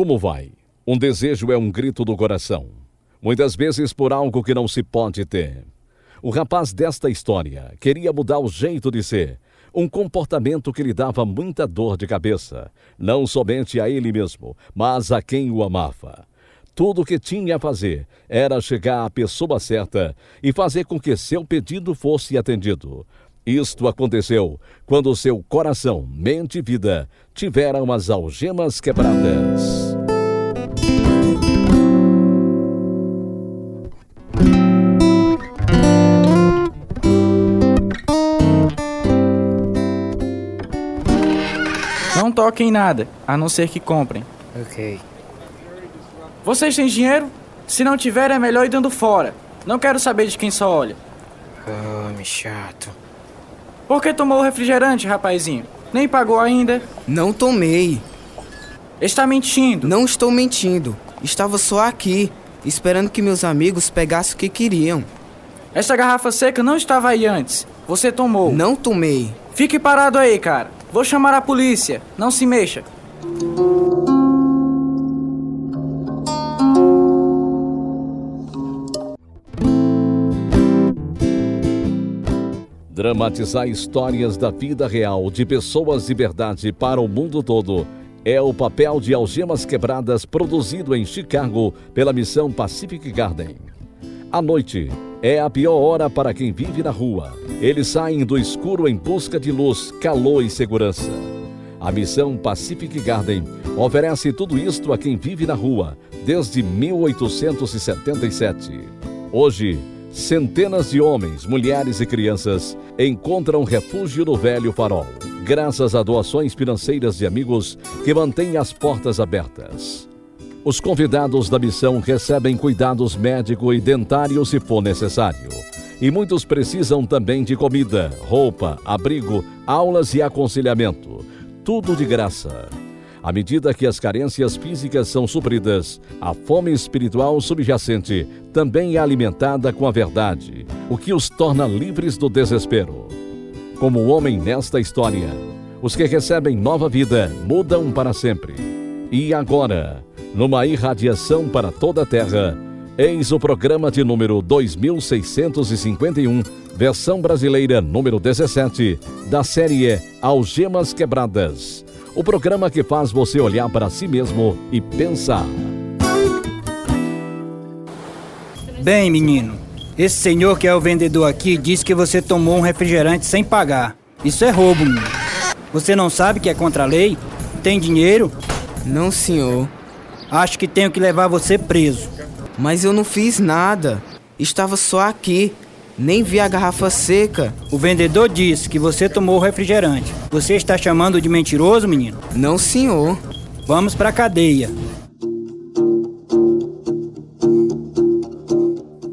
Como vai? Um desejo é um grito do coração. Muitas vezes por algo que não se pode ter. O rapaz desta história queria mudar o jeito de ser, um comportamento que lhe dava muita dor de cabeça, não somente a ele mesmo, mas a quem o amava. Tudo o que tinha a fazer era chegar à pessoa certa e fazer com que seu pedido fosse atendido. Isto aconteceu quando seu coração, mente e vida tiveram as algemas quebradas. Não toquem em nada, a não ser que comprem. Ok. Vocês têm dinheiro? Se não tiver, é melhor ir dando fora. Não quero saber de quem só olha. Homem chato. Por que tomou o refrigerante, rapazinho? Nem pagou ainda? Não tomei. Está mentindo. Não estou mentindo. Estava só aqui, esperando que meus amigos pegassem o que queriam. Essa garrafa seca não estava aí antes. Você tomou. Não tomei. Fique parado aí, cara. Vou chamar a polícia. Não se mexa. Dramatizar histórias da vida real de pessoas de verdade para o mundo todo é o papel de Algemas Quebradas produzido em Chicago pela missão Pacific Garden. A noite é a pior hora para quem vive na rua. Eles saem do escuro em busca de luz, calor e segurança. A missão Pacific Garden oferece tudo isto a quem vive na rua desde 1877. Hoje, centenas de homens, mulheres e crianças encontram refúgio no Velho Farol, graças a doações financeiras de amigos que mantêm as portas abertas. Os convidados da missão recebem cuidados médico e dentário se for necessário. E muitos precisam também de comida, roupa, abrigo, aulas e aconselhamento. Tudo de graça. À medida que as carências físicas são supridas, a fome espiritual subjacente também é alimentada com a verdade, o que os torna livres do desespero. Como o homem nesta história, os que recebem nova vida mudam para sempre. E agora, numa irradiação para toda a Terra, eis o programa de número 2651, versão brasileira número 17, da série Algemas Quebradas. O programa que faz você olhar para si mesmo e pensar. Bem, menino, esse senhor que é o vendedor aqui disse que você tomou um refrigerante sem pagar. Isso é roubo, menino. Você não sabe que é contra a lei? Tem dinheiro? Não, senhor. Acho que tenho que levar você preso. Mas eu não fiz nada. Estava só aqui. Nem vi a garrafa seca. O vendedor disse que você tomou o refrigerante. Você está chamando de mentiroso, menino? Não, senhor. Vamos pra cadeia.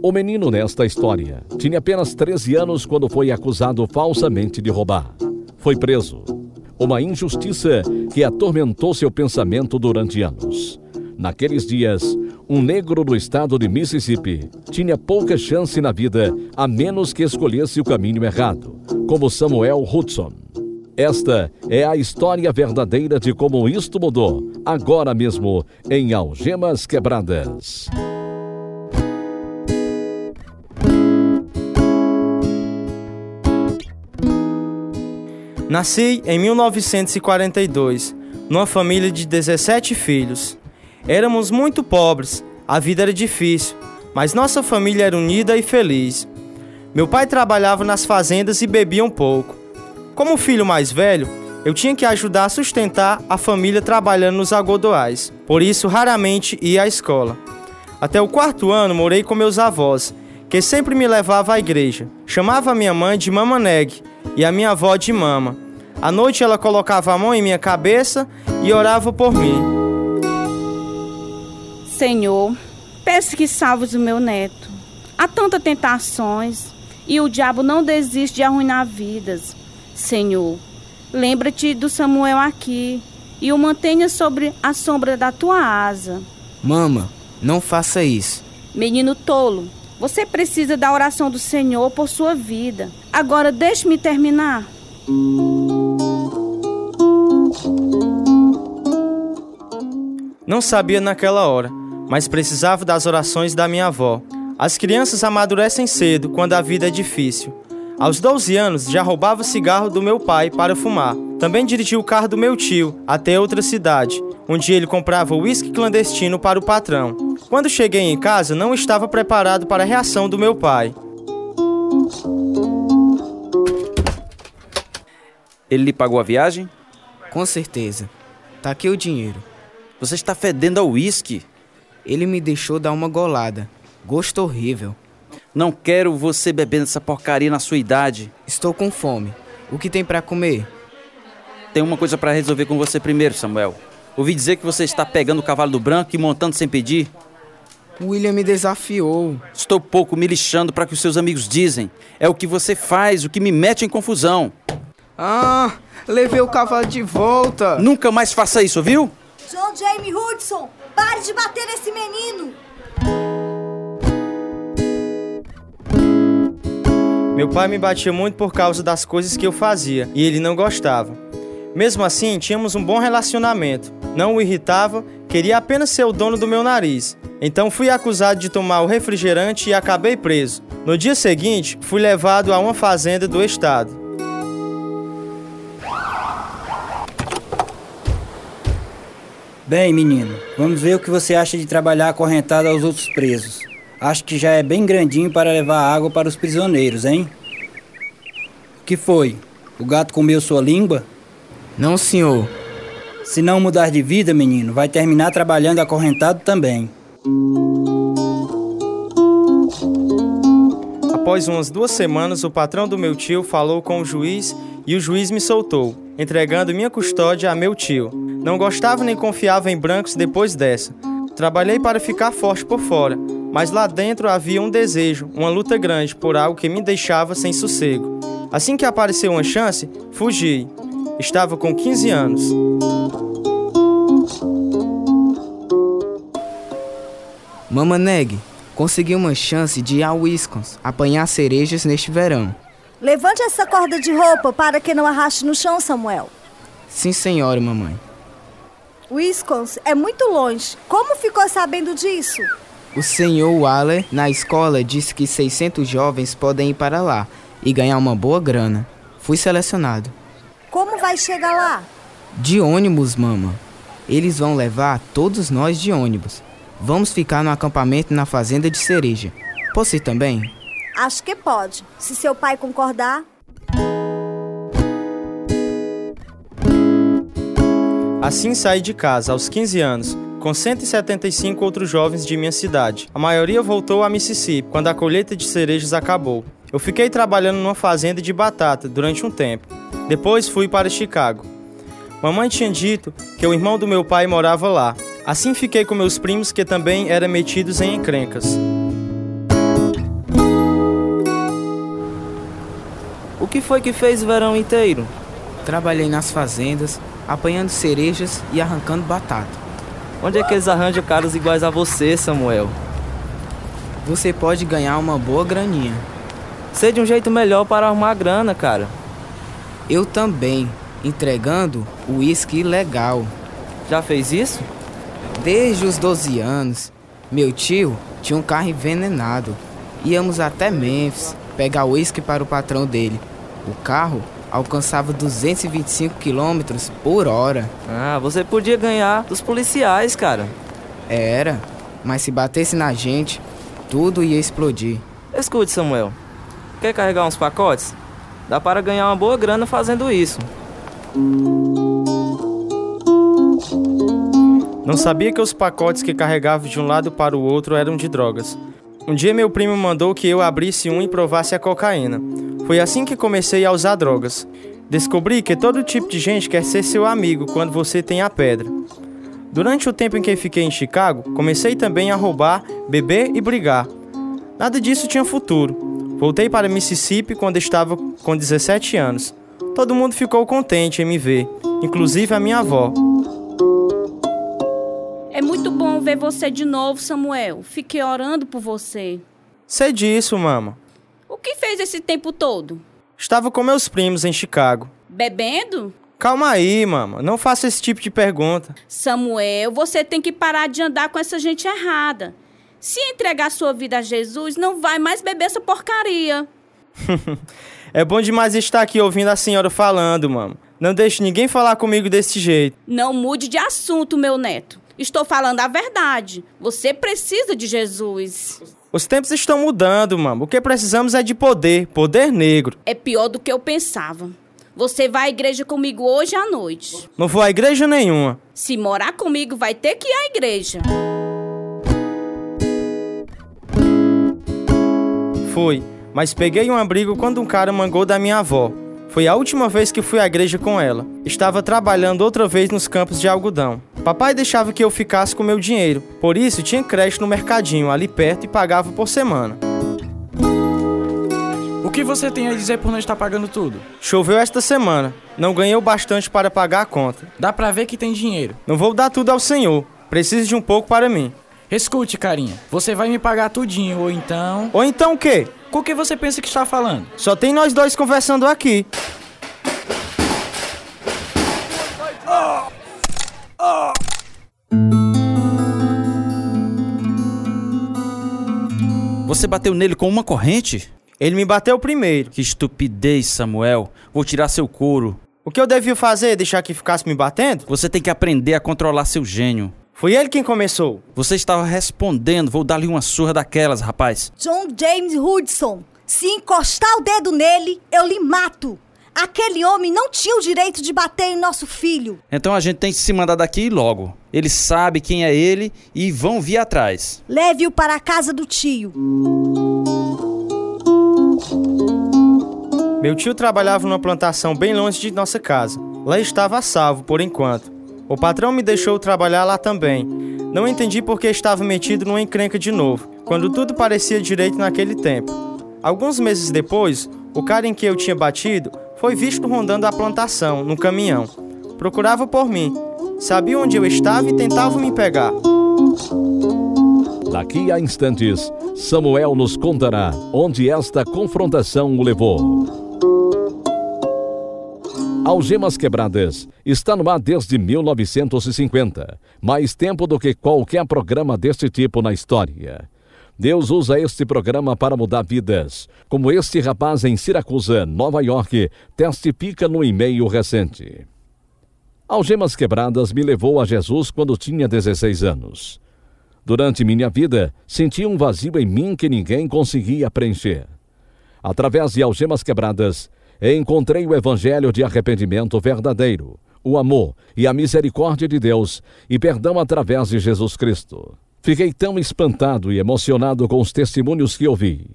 O menino nesta história tinha apenas 13 anos quando foi acusado falsamente de roubar. Foi preso. Uma injustiça que atormentou seu pensamento durante anos. Naqueles dias, um negro do estado de Mississippi tinha pouca chance na vida a menos que escolhesse o caminho errado, como Samuel Hudson. Esta é a história verdadeira de como isto mudou, agora mesmo, em Algemas Quebradas. Nasci em 1942, numa família de 17 filhos. Éramos muito pobres, a vida era difícil, mas nossa família era unida e feliz. Meu pai trabalhava nas fazendas e bebia um pouco. Como filho mais velho, eu tinha que ajudar a sustentar a família trabalhando nos algodoais, por isso raramente ia à escola. Até o quarto ano morei com meus avós, que sempre me levavam à igreja. Chamava minha mãe de Mama Neg e a minha avó de Mama. À noite ela colocava a mão em minha cabeça e orava por mim. Senhor, peço que salves o meu neto. Há tantas tentações e o diabo não desiste de arruinar vidas. Senhor, lembra-te do Samuel aqui e o mantenha sobre a sombra da tua asa. Mama, não faça isso. Menino tolo, você precisa da oração do Senhor por sua vida. Agora deixe-me terminar. Não sabia naquela hora, mas precisava das orações da minha avó. As crianças amadurecem cedo quando a vida é difícil. Aos 12 anos, já roubava cigarro do meu pai para fumar. Também dirigia o carro do meu tio até outra cidade, onde ele comprava uísque clandestino para o patrão. Quando cheguei em casa, não estava preparado para a reação do meu pai. Ele lhe pagou a viagem? Com certeza. Tá aqui o dinheiro. Você está fedendo a uísque. Ele me deixou dar uma golada. Gosto horrível. Não quero você bebendo essa porcaria na sua idade. Estou com fome. O que tem para comer? Tem uma coisa para resolver com você primeiro, Samuel. Ouvi dizer que você está pegando o cavalo do branco e montando sem pedir. William me desafiou. Estou pouco me lixando para que os seus amigos dizem. É o que você faz, o que me mete em confusão. Ah, levei o cavalo de volta. Nunca mais faça isso, viu? John Jaime Hudson, pare de bater nesse menino. Meu pai me batia muito por causa das coisas que eu fazia e ele não gostava. Mesmo assim, tínhamos um bom relacionamento. Não o irritava, queria apenas ser o dono do meu nariz. Então fui acusado de tomar o refrigerante e acabei preso. No dia seguinte, fui levado a uma fazenda do estado. Bem, menino, vamos ver o que você acha de trabalhar acorrentado aos outros presos. Acho que já é bem grandinho para levar água para os prisioneiros, hein? O que foi? O gato comeu sua língua? Não, senhor. Se não mudar de vida, menino, vai terminar trabalhando acorrentado também. Após umas duas semanas, o patrão do meu tio falou com o juiz e o juiz me soltou, entregando minha custódia a meu tio. Não gostava nem confiava em brancos depois dessa. Trabalhei para ficar forte por fora, mas lá dentro havia um desejo, uma luta grande por algo que me deixava sem sossego. Assim que apareceu uma chance, fugi. Estava com 15 anos. Mama Neg, consegui uma chance de ir a Wisconsin apanhar cerejas neste verão. Levante essa corda de roupa para que não arraste no chão, Samuel. Sim, senhora, mamãe. Wisconsin é muito longe. Como ficou sabendo disso? O senhor Waller, na escola, disse que 600 jovens podem ir para lá e ganhar uma boa grana. Fui selecionado. Como vai chegar lá? De ônibus, mama. Eles vão levar todos nós de ônibus. Vamos ficar no acampamento na fazenda de cereja. Posso ir também? Acho que pode, se seu pai concordar. Assim saí de casa aos 15 anos, com 175 outros jovens de minha cidade. A maioria voltou a Mississippi quando a colheita de cerejas acabou. Eu fiquei trabalhando numa fazenda de batata durante um tempo. Depois fui para Chicago. Mamãe tinha dito que o irmão do meu pai morava lá. Assim fiquei com meus primos que também eram metidos em encrencas. O que foi que fez o verão inteiro? Trabalhei nas fazendas, apanhando cerejas e arrancando batata. Onde é que eles arranjam caras iguais a você, Samuel? Você pode ganhar uma boa graninha. Sei de um jeito melhor para arrumar grana, cara. Eu também, entregando uísque legal. Já fez isso? Desde os 12 anos, meu tio tinha um carro envenenado. Íamos até Memphis pegar uísque para o patrão dele. O carro alcançava 225 km por hora. Ah, você podia ganhar dos policiais, cara. Era, mas se batesse na gente, tudo ia explodir. Escute, Samuel. Quer carregar uns pacotes? Dá para ganhar uma boa grana fazendo isso. Não sabia que os pacotes que carregava de um lado para o outro eram de drogas. Um dia meu primo mandou que eu abrisse um e provasse a cocaína. Foi assim que comecei a usar drogas. Descobri que todo tipo de gente quer ser seu amigo quando você tem a pedra. Durante o tempo em que fiquei em Chicago, comecei também a roubar, beber e brigar. Nada disso tinha futuro. Voltei para Mississippi quando estava com 17 anos. Todo mundo ficou contente em me ver, inclusive a minha avó. É muito bom ver você de novo, Samuel. Fiquei orando por você. Sei disso, mama. O que fez esse tempo todo? Estava com meus primos em Chicago. Bebendo? Calma aí, mama. Não faça esse tipo de pergunta. Samuel, você tem que parar de andar com essa gente errada. Se entregar sua vida a Jesus, não vai mais beber essa porcaria. é bom demais estar aqui ouvindo a senhora falando, mama. Não deixe ninguém falar comigo desse jeito. Não mude de assunto, meu neto. Estou falando a verdade. Você precisa de Jesus. Os tempos estão mudando, mama. O que precisamos é de poder, poder negro. É pior do que eu pensava. Você vai à igreja comigo hoje à noite. Não vou à igreja nenhuma. Se morar comigo, vai ter que ir à igreja. Fui, mas peguei um abrigo quando um cara mangou da minha avó. Foi a última vez que fui à igreja com ela. Estava trabalhando outra vez nos campos de algodão. Papai deixava que eu ficasse com meu dinheiro, por isso tinha crédito no mercadinho ali perto e pagava por semana. O que você tem a dizer por não estar pagando tudo? Choveu esta semana. Não ganhei o bastante para pagar a conta. Dá pra ver que tem dinheiro. Não vou dar tudo ao senhor. Preciso de um pouco para mim. Escute, carinha. Você vai me pagar tudinho, ou então... Ou então o quê? Com o que você pensa que está falando? Só tem nós dois conversando aqui. Você bateu nele com uma corrente? Ele me bateu primeiro. Que estupidez, Samuel. Vou tirar seu couro. O que eu devia fazer? Deixar que ficasse me batendo? Você tem que aprender a controlar seu gênio. Foi ele quem começou. Você estava respondendo. Vou dar-lhe uma surra daquelas, rapaz. John James Hudson, se encostar o dedo nele, eu lhe mato. Aquele homem não tinha o direito de bater em nosso filho. Então a gente tem que se mandar daqui logo. Ele sabe quem é ele e vão vir atrás. Leve-o para a casa do tio. Meu tio trabalhava numa plantação bem longe de nossa casa. Lá estava a salvo, por enquanto. O patrão me deixou trabalhar lá também. Não entendi por que estava metido numa encrenca de novo, quando tudo parecia direito naquele tempo. Alguns meses depois, o cara em que eu tinha batido foi visto rondando a plantação, no caminhão. Procurava por mim, sabia onde eu estava e tentava me pegar. Daqui a instantes, Samuel nos contará onde esta confrontação o levou. Algemas Quebradas está no ar desde 1950, mais tempo do que qualquer programa deste tipo na história. Deus usa este programa para mudar vidas, como este rapaz em Siracusa, Nova York, testifica no e-mail recente. Algemas Quebradas me levou a Jesus quando tinha 16 anos. Durante minha vida, senti um vazio em mim que ninguém conseguia preencher. Através de Algemas Quebradas, encontrei o evangelho de arrependimento verdadeiro, o amor e a misericórdia de Deus e perdão através de Jesus Cristo. Fiquei tão espantado e emocionado com os testemunhos que ouvi.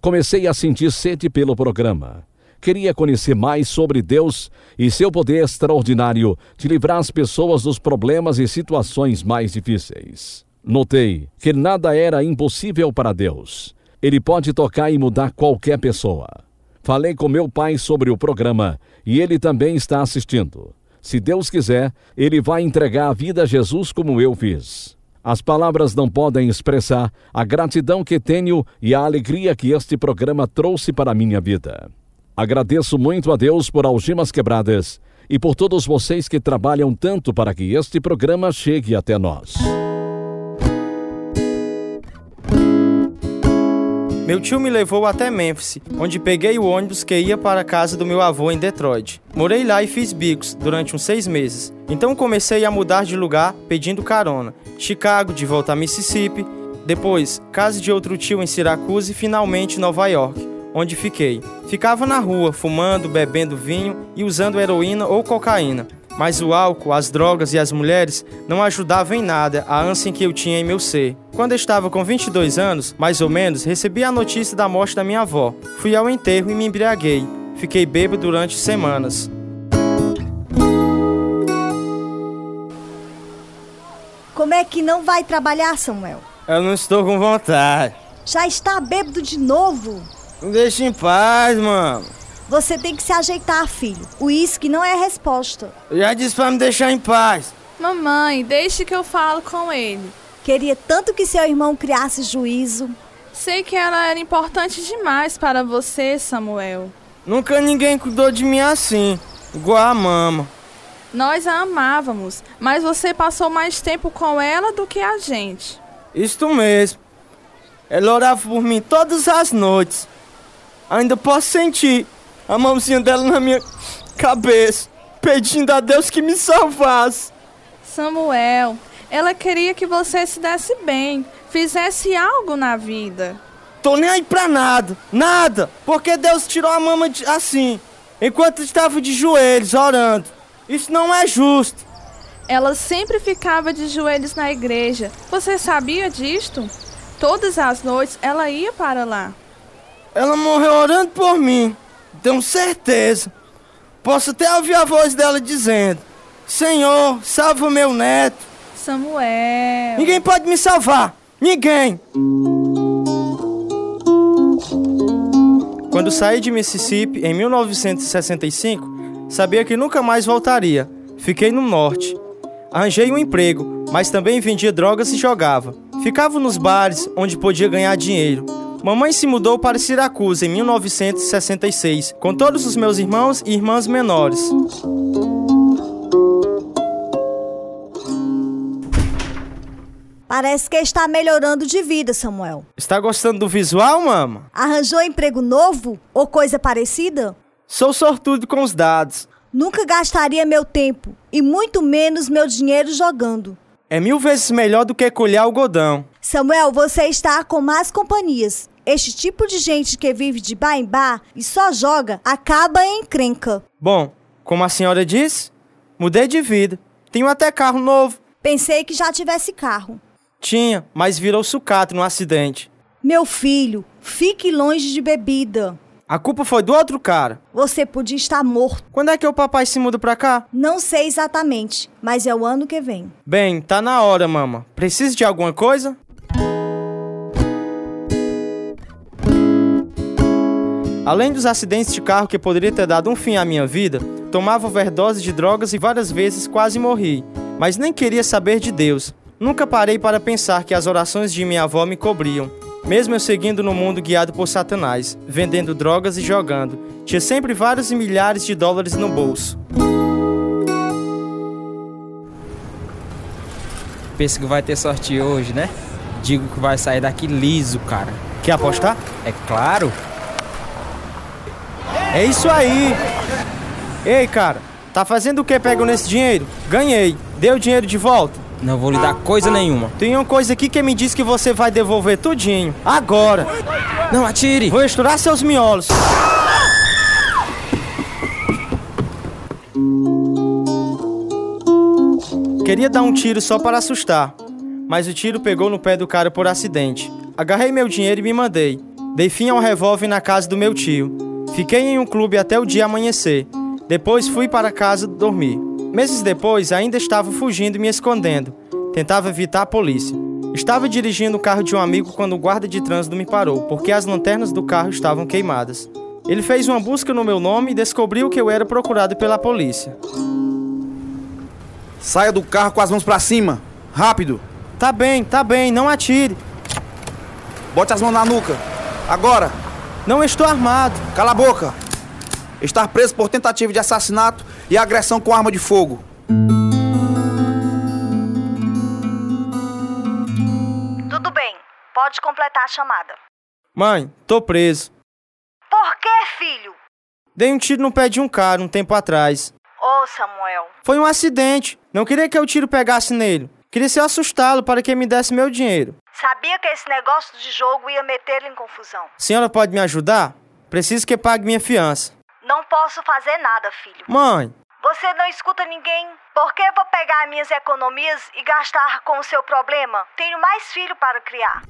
Comecei a sentir sede pelo programa. Queria conhecer mais sobre Deus e seu poder extraordinário de livrar as pessoas dos problemas e situações mais difíceis. Notei que nada era impossível para Deus. Ele pode tocar e mudar qualquer pessoa. Falei com meu pai sobre o programa e ele também está assistindo. Se Deus quiser, ele vai entregar a vida a Jesus como eu fiz. As palavras não podem expressar a gratidão que tenho e a alegria que este programa trouxe para a minha vida. Agradeço muito a Deus por Algemas Quebradas e por todos vocês que trabalham tanto para que este programa chegue até nós. Meu tio me levou até Memphis, onde peguei o ônibus que ia para a casa do meu avô em Detroit. Morei lá e fiz bicos durante uns seis meses. Então comecei a mudar de lugar pedindo carona. Chicago, de volta a Mississippi. Depois, casa de outro tio em Syracuse e finalmente Nova York, onde fiquei. Ficava na rua, fumando, bebendo vinho e usando heroína ou cocaína. Mas o álcool, as drogas e as mulheres não ajudavam em nada a ânsia que eu tinha em meu ser. Quando estava com 22 anos, mais ou menos, recebi a notícia da morte da minha avó. Fui ao enterro e me embriaguei. Fiquei bêbado durante semanas. Como é que não vai trabalhar, Samuel? Eu não estou com vontade. Já está bêbado de novo? Deixa em paz, mano. Você tem que se ajeitar, filho. O uísque não é a resposta. Eu já disse pra me deixar em paz. Mamãe, deixe que eu falo com ele. Queria tanto que seu irmão criasse juízo. Sei que ela era importante demais para você, Samuel. Nunca ninguém cuidou de mim assim, igual a mama. Nós a amávamos, mas você passou mais tempo com ela do que a gente. Isto mesmo. Ela orava por mim todas as noites. Ainda posso sentir a mãozinha dela na minha cabeça, pedindo a Deus que me salvasse. Samuel, ela queria que você se desse bem, fizesse algo na vida. Tô nem aí pra nada, nada, porque Deus tirou a mama de, assim, enquanto estava de joelhos orando. Isso não é justo. Ela sempre ficava de joelhos na igreja. Você sabia disto? Todas as noites ela ia para lá. Ela morreu orando por mim, tenho certeza. Posso até ouvir a voz dela dizendo: Senhor, salva meu neto. Samuel. Ninguém pode me salvar. Ninguém. Quando saí de Mississippi em 1965, sabia que nunca mais voltaria. Fiquei no norte. Arranjei um emprego, mas também vendia drogas e jogava. Ficava nos bares onde podia ganhar dinheiro. Mamãe se mudou para Siracusa em 1966, com todos os meus irmãos e irmãs menores. Parece que está melhorando de vida, Samuel. Está gostando do visual, mama? Arranjou emprego novo ou coisa parecida? Sou sortudo com os dados. Nunca gastaria meu tempo e muito menos meu dinheiro jogando. É mil vezes melhor do que colher algodão. Samuel, você está com más companhias. Este tipo de gente que vive de bar em bar e só joga acaba em crenca. Bom, como a senhora disse, mudei de vida. Tenho até carro novo. Pensei que já tivesse carro. Tinha, mas virou sucata no acidente. Meu filho, fique longe de bebida. A culpa foi do outro cara. Você podia estar morto. Quando é que o papai se muda pra cá? Não sei exatamente, mas é o ano que vem. Bem, tá na hora, mama. Precisa de alguma coisa? Além dos acidentes de carro que poderia ter dado um fim à minha vida, tomava overdose de drogas e várias vezes quase morri. Mas nem queria saber de Deus. Nunca parei para pensar que as orações de minha avó me cobriam. Mesmo eu seguindo no mundo guiado por Satanás, vendendo drogas e jogando, tinha sempre vários e milhares de dólares no bolso. Pensa que vai ter sorte hoje, né? Digo que vai sair daqui liso, cara. Quer apostar? É claro. É isso aí! Ei, cara, tá fazendo o que pego nesse dinheiro? Ganhei. Deu o dinheiro de volta? Não vou lhe dar coisa nenhuma. Tem uma coisa aqui que me diz que você vai devolver tudinho. Agora. Não atire. Vou estourar seus miolos. Queria dar um tiro só para assustar, mas o tiro pegou no pé do cara por acidente. Agarrei meu dinheiro e me mandei. Dei fim ao revólver na casa do meu tio. Fiquei em um clube até o dia amanhecer. Depois fui para casa dormir. Meses depois, ainda estava fugindo e me escondendo. Tentava evitar a polícia. Estava dirigindo o carro de um amigo quando o guarda de trânsito me parou, porque as lanternas do carro estavam queimadas. Ele fez uma busca no meu nome e descobriu que eu era procurado pela polícia. Saia do carro com as mãos para cima. Rápido. Tá bem, tá bem, não atire. Bote as mãos na nuca. Agora. Não estou armado. Cala a boca. Estar preso por tentativa de assassinato e agressão com arma de fogo. Tudo bem, pode completar a chamada. Mãe, tô preso. Por que, filho? Dei um tiro no pé de um cara um tempo atrás. Ô, oh, Samuel. Foi um acidente. Não queria que o tiro pegasse nele. Queria se assustá-lo para que me desse meu dinheiro. Sabia que esse negócio de jogo ia metê-lo em confusão. Senhora pode me ajudar? Preciso que pague minha fiança. Não posso fazer nada, filho. Mãe. Você não escuta ninguém? Por que vou pegar minhas economias e gastar com o seu problema? Tenho mais filho para criar.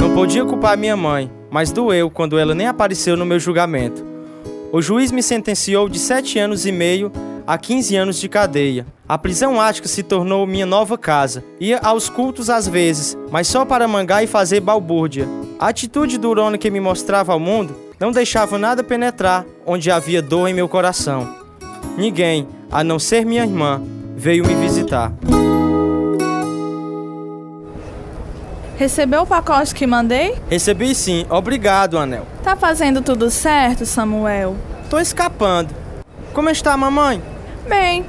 Não podia culpar minha mãe, mas doeu quando ela nem apareceu no meu julgamento. O juiz me sentenciou de 7 anos e meio a 15 anos de cadeia. A prisão ática se tornou minha nova casa. Ia aos cultos às vezes, mas só para mangar e fazer balbúrdia. A atitude durona que me mostrava ao mundo não deixava nada penetrar onde havia dor em meu coração. Ninguém, a não ser minha irmã, veio me visitar. Recebeu o pacote que mandei? Recebi sim, obrigado, Anel. Tá fazendo tudo certo, Samuel? Tô escapando. Como está a mamãe? Bem,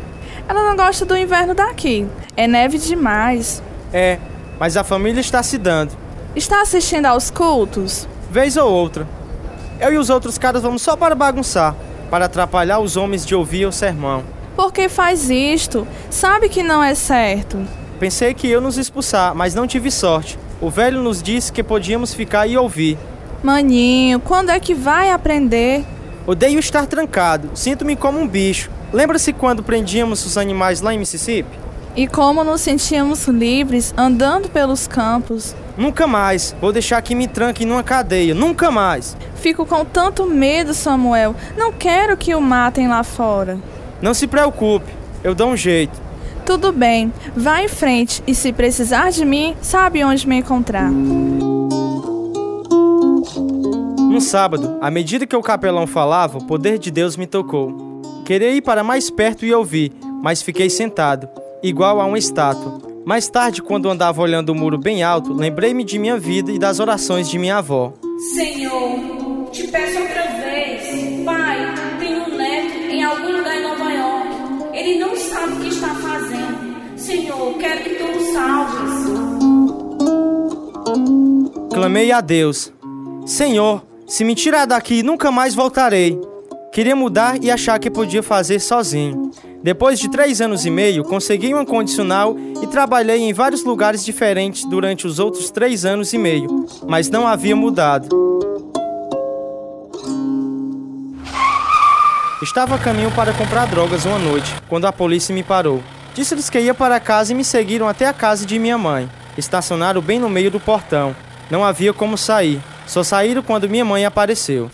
ela não gosta do inverno daqui. É neve demais. É, mas a família está se dando. Está assistindo aos cultos? Vez ou outra. Eu e os outros caras vamos só para bagunçar, para atrapalhar os homens de ouvir o sermão. Por que faz isto? Sabe que não é certo. Pensei que eu nos expulsar, mas não tive sorte. O velho nos disse que podíamos ficar e ouvir. Maninho, quando é que vai aprender? Odeio estar trancado. Sinto-me como um bicho. Lembra-se quando prendíamos os animais lá em Mississippi? E como nos sentíamos livres andando pelos campos. Nunca mais. Vou deixar que me tranquem numa cadeia. Nunca mais. Fico com tanto medo, Samuel. Não quero que o matem lá fora. Não se preocupe. Eu dou um jeito. Tudo bem. Vá em frente e se precisar de mim, sabe onde me encontrar. Um sábado, à medida que o capelão falava, o poder de Deus me tocou. Queria ir para mais perto e ouvir, mas fiquei sentado, igual a uma estátua. Mais tarde, quando andava olhando o muro bem alto, lembrei-me de minha vida e das orações de minha avó. Senhor, te peço outra vez. Pai, tenho um neto em algum lugar em Nova York. Ele não sabe o que está fazendo. Senhor, quero que tu o salves. Clamei a Deus: Senhor, se me tirar daqui, nunca mais voltarei. Queria mudar e achar que podia fazer sozinho. Depois de três anos e meio, consegui uma condicional e trabalhei em vários lugares diferentes durante os outros três anos e meio, mas não havia mudado. Estava a caminho para comprar drogas uma noite, quando a polícia me parou. Disse-lhes que ia para casa e me seguiram até a casa de minha mãe. Estacionaram bem no meio do portão. Não havia como sair. Só saíram quando minha mãe apareceu.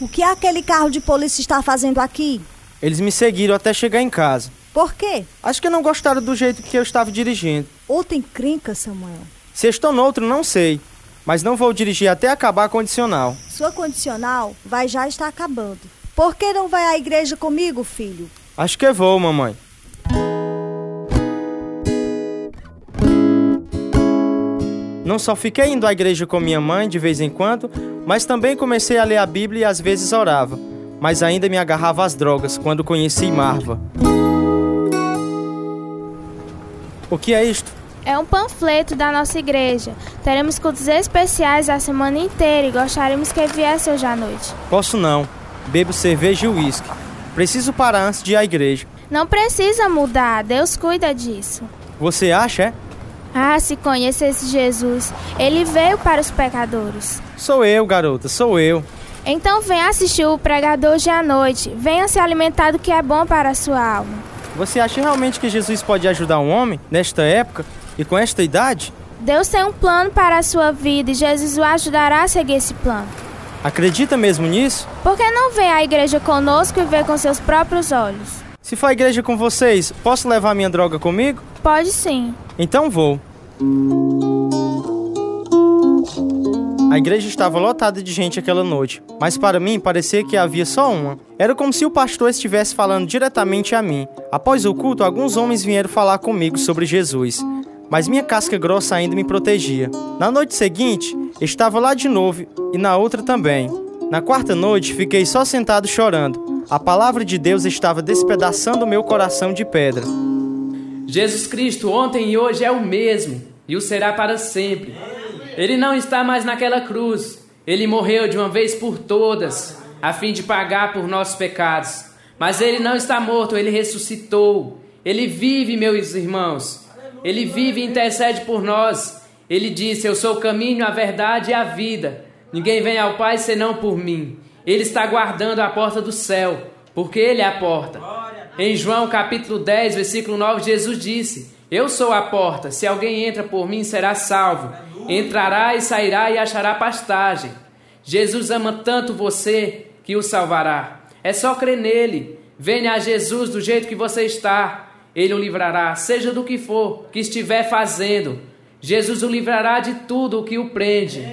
O que aquele carro de polícia está fazendo aqui? Eles me seguiram até chegar em casa. Por quê? Acho que não gostaram do jeito que eu estava dirigindo. Outra encrenca, Samuel. Se estou no outro, não sei. Mas não vou dirigir até acabar a condicional. Sua condicional vai já estar acabando. Por que não vai à igreja comigo, filho? Acho que vou, mamãe. Não só fiquei indo à igreja com minha mãe de vez em quando, mas também comecei a ler a Bíblia e às vezes orava. Mas ainda me agarrava às drogas quando conheci Marva. O que é isto? É um panfleto da nossa igreja. Teremos cultos especiais a semana inteira e gostaríamos que viesse hoje à noite. Posso não. Bebo cerveja e uísque. Preciso parar antes de ir à igreja. Não precisa mudar, Deus cuida disso. Você acha, é? Ah, se conhecesse Jesus, ele veio para os pecadores. Sou eu, garota, sou eu. Então venha assistir o pregador hoje à noite. Venha se alimentar do que é bom para a sua alma. Você acha realmente que Jesus pode ajudar um homem nesta época e com esta idade? Deus tem um plano para a sua vida e Jesus o ajudará a seguir esse plano. Acredita mesmo nisso? Por que não vem à igreja conosco e ver com seus próprios olhos? Se for à igreja com vocês, posso levar minha droga comigo? Pode sim. Então vou. A igreja estava lotada de gente aquela noite, mas para mim parecia que havia só uma. Era como se o pastor estivesse falando diretamente a mim. Após o culto, alguns homens vieram falar comigo sobre Jesus, mas minha casca grossa ainda me protegia. Na noite seguinte, estava lá de novo e na outra também. Na quarta noite, fiquei só sentado chorando. A palavra de Deus estava despedaçando meu coração de pedra. Jesus Cristo ontem e hoje é o mesmo e o será para sempre. Ele não está mais naquela cruz. Ele morreu de uma vez por todas, a fim de pagar por nossos pecados. Mas ele não está morto, ele ressuscitou. Ele vive, meus irmãos. Ele vive e intercede por nós. Ele disse: Eu sou o caminho, a verdade e a vida. Ninguém vem ao Pai senão por mim. Ele está guardando a porta do céu, porque ele é a porta. Em João capítulo 10, versículo 9, Jesus disse: Eu sou a porta. Se alguém entra por mim, será salvo. Entrará e sairá e achará pastagem. Jesus ama tanto você que o salvará. É só crer nele. Venha a Jesus do jeito que você está. Ele o livrará, seja do que for que estiver fazendo. Jesus o livrará de tudo o que o prende.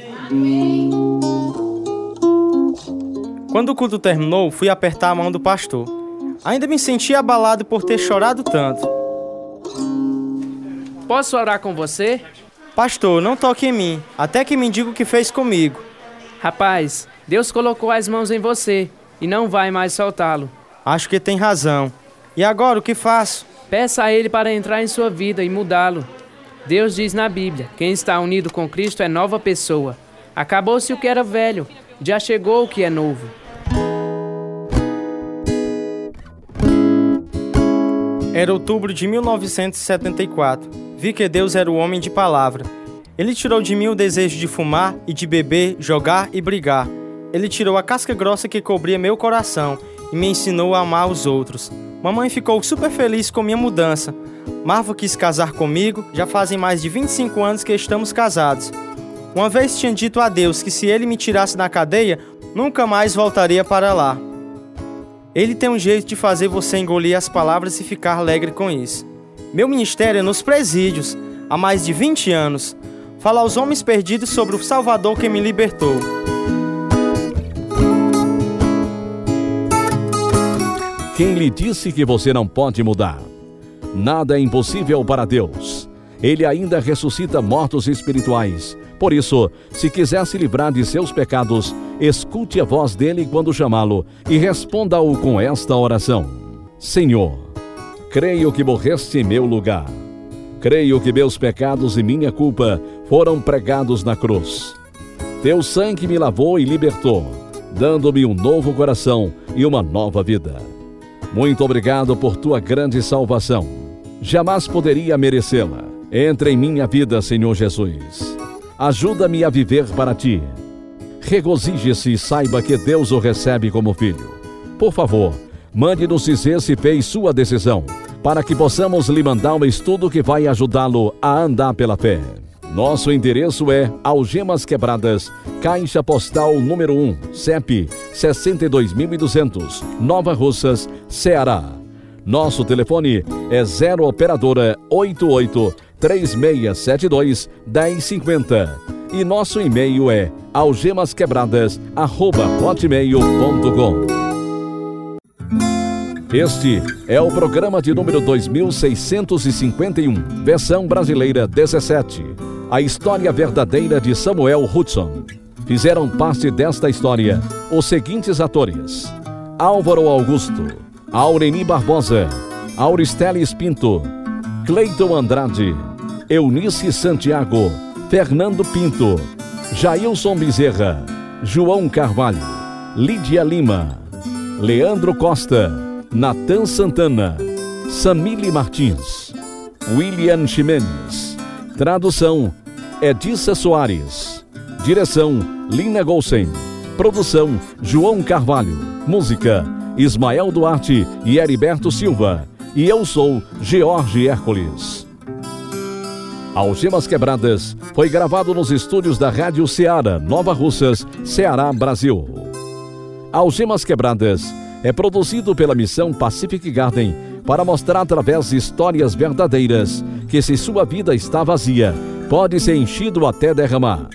Quando o culto terminou, fui apertar a mão do pastor. Ainda me senti abalado por ter chorado tanto. Posso orar com você? Pastor, não toque em mim, até que me diga o que fez comigo. Rapaz, Deus colocou as mãos em você. e não vai mais soltá-lo. Acho que tem razão. E agora o que faço? Peça a Ele para entrar em sua vida e mudá-lo. Deus diz na Bíblia: quem está unido com Cristo é nova pessoa. Acabou-se o que era velho, já chegou o que é novo. Era outubro de 1974. Vi que Deus era o homem de palavra. Ele tirou de mim o desejo de fumar e de beber, jogar e brigar. Ele tirou a casca grossa que cobria meu coração e me ensinou a amar os outros. Mamãe ficou super feliz com minha mudança. Marva quis casar comigo, já fazem mais de 25 anos que estamos casados. Uma vez tinha dito a Deus que se ele me tirasse da cadeia, nunca mais voltaria para lá. Ele tem um jeito de fazer você engolir as palavras e ficar alegre com isso. Meu ministério é nos presídios, há mais de 20 anos. Fala aos homens perdidos sobre o Salvador que me libertou. Quem lhe disse que você não pode mudar? Nada é impossível para Deus. Ele ainda ressuscita mortos espirituais. Por isso, se quiser se livrar de seus pecados, escute a voz dele quando chamá-lo e responda-o com esta oração: Senhor, creio que morreste em meu lugar. Creio que meus pecados e minha culpa foram pregados na cruz. Teu sangue me lavou e libertou, dando-me um novo coração e uma nova vida. Muito obrigado por tua grande salvação. Jamais poderia merecê-la. Entre em minha vida, Senhor Jesus. Ajuda-me a viver para ti. Regozije-se e saiba que Deus o recebe como filho. Por favor, mande-nos dizer se fez sua decisão, para que possamos lhe mandar um estudo que vai ajudá-lo a andar pela fé. Nosso endereço é Algemas Quebradas, Caixa Postal número 1, CEP 62200, Nova Russas, Ceará. Nosso telefone é 0 operadora 88 3672 1050 e nosso e-mail é algemasquebradas@hotmail.com. Este é o programa de número 2651, versão brasileira 17. A história verdadeira de Samuel Hudson. Fizeram parte desta história os seguintes atores: Álvaro Augusto, Aureni Barbosa, Auristeles Pinto, Cleiton Andrade, Eunice Santiago, Fernando Pinto, Jailson Bezerra, João Carvalho, Lídia Lima, Leandro Costa, Natan Santana, Samile Martins, William Ximenes. Tradução: Edissa Soares. Direção: Lina Golsen. Produção: João Carvalho. Música: Ismael Duarte e Heriberto Silva. E eu sou George Hércules. Algemas Quebradas foi gravado nos estúdios da Rádio Ceará, Nova Russas, Ceará, Brasil. Algemas Quebradas é produzido pela missão Pacific Garden para mostrar através de histórias verdadeiras que se sua vida está vazia, pode ser enchido até derramar.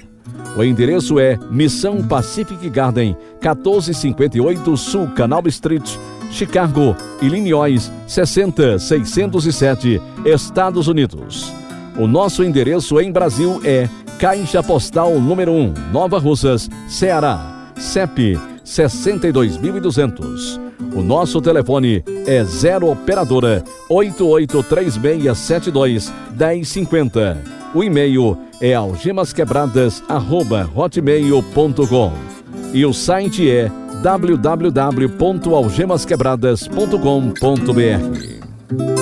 O endereço é Missão Pacific Garden, 1458 Sul Canal Street, Chicago, Illinois, 60607, Estados Unidos. O nosso endereço em Brasil é Caixa Postal número 1, Nova Russas, Ceará, CEP 62200. O nosso telefone é 0 operadora 883672 1050. O e-mail é algemasquebradas@hotmail.com. E o site é www.algemasquebradas.com.br.